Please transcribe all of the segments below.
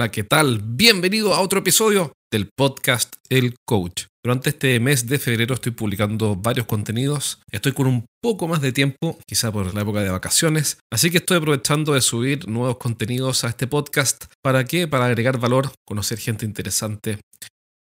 Hola, ¿qué tal? Bienvenido a otro episodio del podcast El Coach. Durante este mes de febrero estoy publicando varios contenidos. Estoy con un poco más de tiempo, quizá por la época de vacaciones. Así que estoy aprovechando de subir nuevos contenidos a este podcast. ¿Para qué? Para agregar valor, conocer gente interesante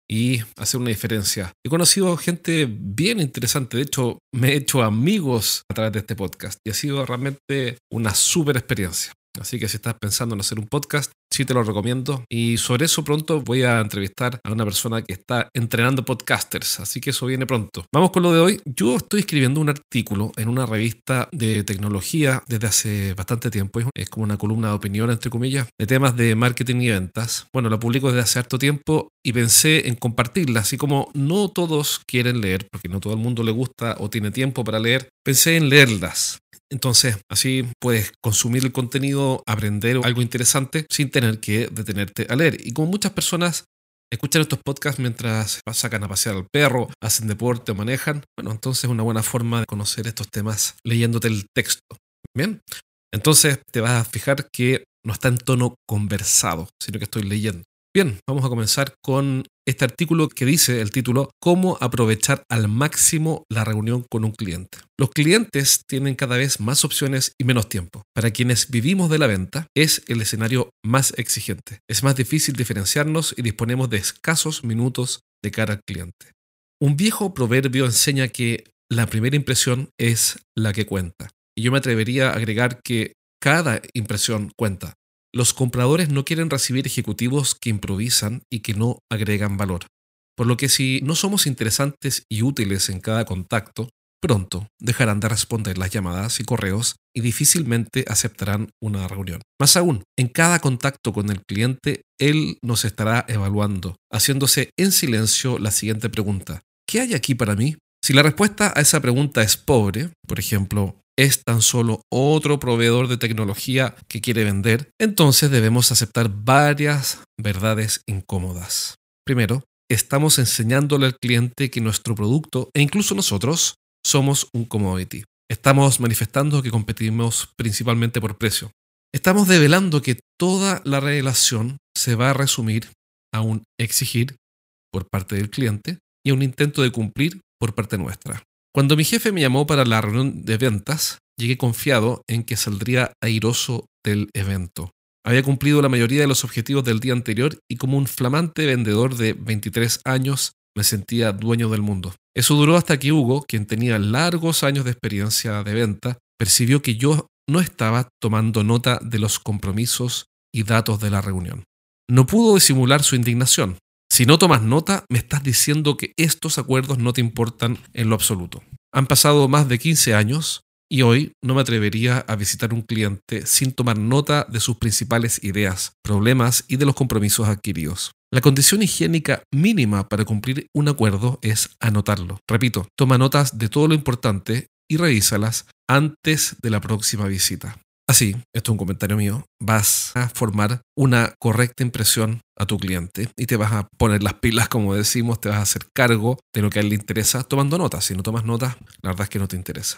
y hacer una diferencia. He conocido gente bien interesante, de hecho me he hecho amigos a través de este podcast y ha sido realmente una súper experiencia. Así que si estás pensando en hacer un podcast, sí te lo recomiendo. Y sobre eso pronto voy a entrevistar a una persona que está entrenando podcasters, así que eso viene pronto. Vamos con lo de hoy. Yo estoy escribiendo un artículo en una revista de tecnología desde hace bastante tiempo. Es como una columna de opinión, entre comillas, de temas de marketing y ventas. Bueno, la publico desde hace harto tiempo y pensé en compartirla, así como no todos quieren leer, porque no todo el mundo le gusta o tiene tiempo para leer, pensé en leerlas. Entonces, así puedes consumir el contenido, aprender algo interesante sin tener que detenerte a leer. Y como muchas personas escuchan estos podcasts mientras sacan a pasear al perro, hacen deporte o manejan, bueno, entonces es una buena forma de conocer estos temas leyéndote el texto. Bien, entonces te vas a fijar que no está en tono conversado, sino que estoy leyendo. Bien, vamos a comenzar con este artículo que dice el título Cómo aprovechar al máximo la reunión con un cliente. Los clientes tienen cada vez más opciones y menos tiempo. Para quienes vivimos de la venta, es el escenario más exigente. Es más difícil diferenciarnos y disponemos de escasos minutos de cara al cliente. Un viejo proverbio enseña que la primera impresión es la que cuenta. Y yo me atrevería a agregar que cada impresión cuenta. Los compradores no quieren recibir ejecutivos que improvisan y que no agregan valor. Por lo que si no somos interesantes y útiles en cada contacto, pronto dejarán de responder las llamadas y correos y difícilmente aceptarán una reunión. Más aún, en cada contacto con el cliente, él nos estará evaluando, haciéndose en silencio la siguiente pregunta. ¿Qué hay aquí para mí? Si la respuesta a esa pregunta es pobre, por ejemplo, es tan solo otro proveedor de tecnología que quiere vender, entonces debemos aceptar varias verdades incómodas. Primero, estamos enseñándole al cliente que nuestro producto e incluso nosotros somos un commodity. Estamos manifestando que competimos principalmente por precio. Estamos develando que toda la relación se va a resumir a un exigir por parte del cliente y a un intento de cumplir por parte nuestra. Cuando mi jefe me llamó para la reunión de ventas, llegué confiado en que saldría airoso del evento. Había cumplido la mayoría de los objetivos del día anterior y como un flamante vendedor de 23 años me sentía dueño del mundo. Eso duró hasta que Hugo, quien tenía largos años de experiencia de venta, percibió que yo no estaba tomando nota de los compromisos y datos de la reunión. No pudo disimular su indignación. Si no tomas nota, me estás diciendo que estos acuerdos no te importan en lo absoluto. Han pasado más de 15 años y hoy no me atrevería a visitar un cliente sin tomar nota de sus principales ideas, problemas y de los compromisos adquiridos. La condición higiénica mínima para cumplir un acuerdo es anotarlo. Repito, toma notas de todo lo importante y revísalas antes de la próxima visita. Así, esto es un comentario mío, vas a formar una correcta impresión a tu cliente y te vas a poner las pilas, como decimos, te vas a hacer cargo de lo que a él le interesa tomando notas. Si no tomas notas, la verdad es que no te interesa.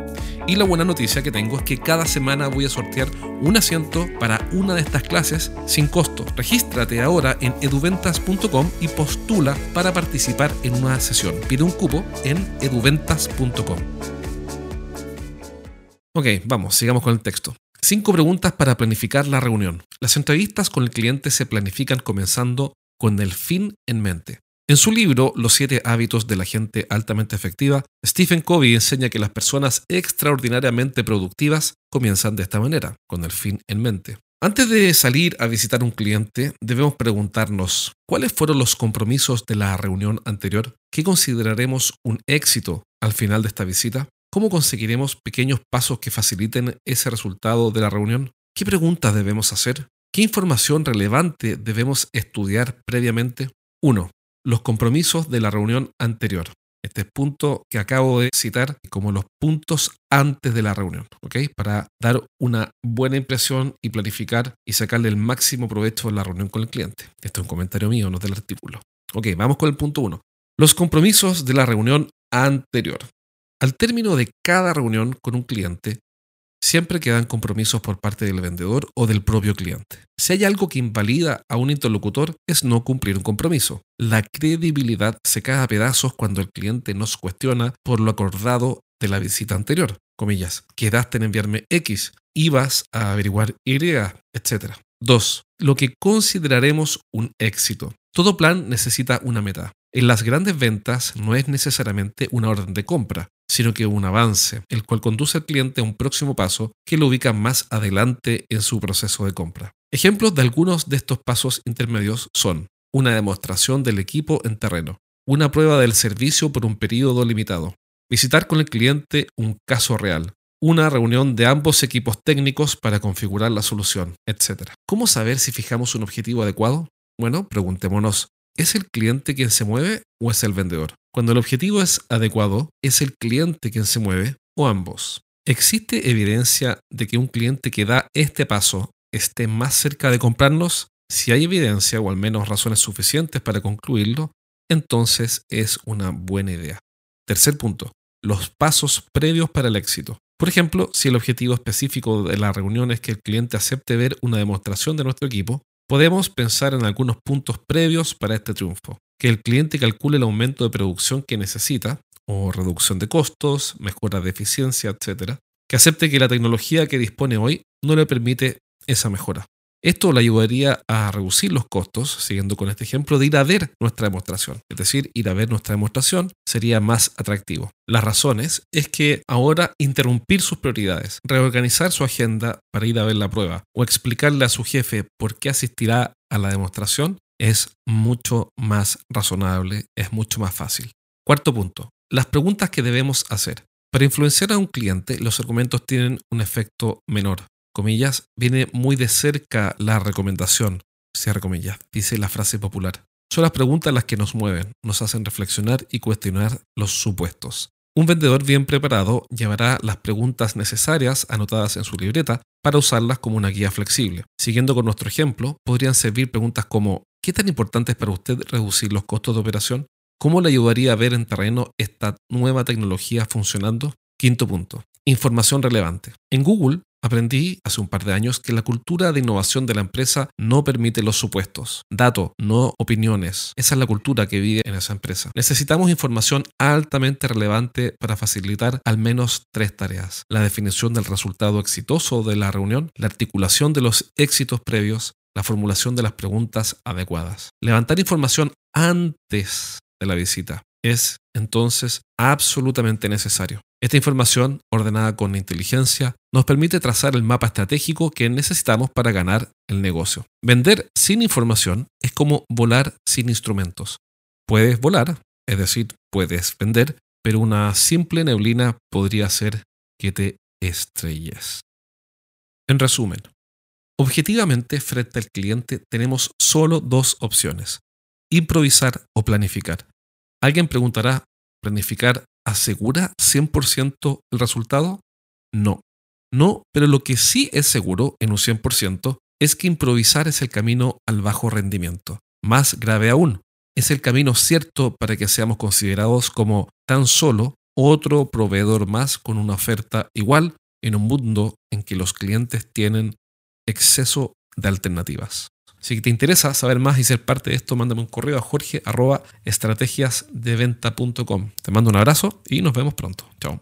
Y la buena noticia que tengo es que cada semana voy a sortear un asiento para una de estas clases sin costo. Regístrate ahora en eduventas.com y postula para participar en una sesión. Pide un cupo en eduventas.com. Ok, vamos, sigamos con el texto. Cinco preguntas para planificar la reunión. Las entrevistas con el cliente se planifican comenzando con el fin en mente. En su libro Los siete hábitos de la gente altamente efectiva, Stephen Covey enseña que las personas extraordinariamente productivas comienzan de esta manera, con el fin en mente. Antes de salir a visitar un cliente, debemos preguntarnos cuáles fueron los compromisos de la reunión anterior, qué consideraremos un éxito al final de esta visita, cómo conseguiremos pequeños pasos que faciliten ese resultado de la reunión, qué preguntas debemos hacer, qué información relevante debemos estudiar previamente. 1 los compromisos de la reunión anterior. este punto que acabo de citar como los puntos antes de la reunión, ¿ok? Para dar una buena impresión y planificar y sacarle el máximo provecho a la reunión con el cliente. Esto es un comentario mío, no del artículo. Ok, vamos con el punto 1. Los compromisos de la reunión anterior. Al término de cada reunión con un cliente, siempre quedan compromisos por parte del vendedor o del propio cliente. Si hay algo que invalida a un interlocutor es no cumplir un compromiso. La credibilidad se cae a pedazos cuando el cliente nos cuestiona por lo acordado de la visita anterior. Comillas, quedaste en enviarme X, ibas a averiguar Y, etc. 2. Lo que consideraremos un éxito. Todo plan necesita una meta. En las grandes ventas no es necesariamente una orden de compra, sino que un avance, el cual conduce al cliente a un próximo paso que lo ubica más adelante en su proceso de compra. Ejemplos de algunos de estos pasos intermedios son una demostración del equipo en terreno, una prueba del servicio por un periodo limitado, visitar con el cliente un caso real, una reunión de ambos equipos técnicos para configurar la solución, etc. ¿Cómo saber si fijamos un objetivo adecuado? Bueno, preguntémonos, ¿es el cliente quien se mueve o es el vendedor? Cuando el objetivo es adecuado, ¿es el cliente quien se mueve o ambos? ¿Existe evidencia de que un cliente que da este paso esté más cerca de comprarnos? Si hay evidencia o al menos razones suficientes para concluirlo, entonces es una buena idea. Tercer punto, los pasos previos para el éxito. Por ejemplo, si el objetivo específico de la reunión es que el cliente acepte ver una demostración de nuestro equipo, podemos pensar en algunos puntos previos para este triunfo que el cliente calcule el aumento de producción que necesita, o reducción de costos, mejora de eficiencia, etc. Que acepte que la tecnología que dispone hoy no le permite esa mejora. Esto le ayudaría a reducir los costos, siguiendo con este ejemplo, de ir a ver nuestra demostración. Es decir, ir a ver nuestra demostración sería más atractivo. Las razones es que ahora interrumpir sus prioridades, reorganizar su agenda para ir a ver la prueba o explicarle a su jefe por qué asistirá a la demostración es mucho más razonable, es mucho más fácil. Cuarto punto, las preguntas que debemos hacer. Para influenciar a un cliente, los argumentos tienen un efecto menor. Comillas, viene muy de cerca la recomendación, cierra comillas, dice la frase popular. Son las preguntas las que nos mueven, nos hacen reflexionar y cuestionar los supuestos. Un vendedor bien preparado llevará las preguntas necesarias anotadas en su libreta para usarlas como una guía flexible. Siguiendo con nuestro ejemplo, podrían servir preguntas como ¿qué tan importante es para usted reducir los costos de operación? ¿Cómo le ayudaría a ver en terreno esta nueva tecnología funcionando? Quinto punto, información relevante. En Google Aprendí hace un par de años que la cultura de innovación de la empresa no permite los supuestos, datos, no opiniones. Esa es la cultura que vive en esa empresa. Necesitamos información altamente relevante para facilitar al menos tres tareas. La definición del resultado exitoso de la reunión, la articulación de los éxitos previos, la formulación de las preguntas adecuadas. Levantar información antes de la visita es entonces absolutamente necesario. Esta información, ordenada con inteligencia, nos permite trazar el mapa estratégico que necesitamos para ganar el negocio. Vender sin información es como volar sin instrumentos. Puedes volar, es decir, puedes vender, pero una simple neblina podría hacer que te estrelles. En resumen, objetivamente frente al cliente tenemos solo dos opciones, improvisar o planificar. Alguien preguntará, ¿planificar asegura 100% el resultado? No. No, pero lo que sí es seguro en un 100% es que improvisar es el camino al bajo rendimiento. Más grave aún, es el camino cierto para que seamos considerados como tan solo otro proveedor más con una oferta igual en un mundo en que los clientes tienen exceso de alternativas. Si te interesa saber más y ser parte de esto, mándame un correo a jorge arroba estrategiasdeventa.com. Te mando un abrazo y nos vemos pronto. Chao.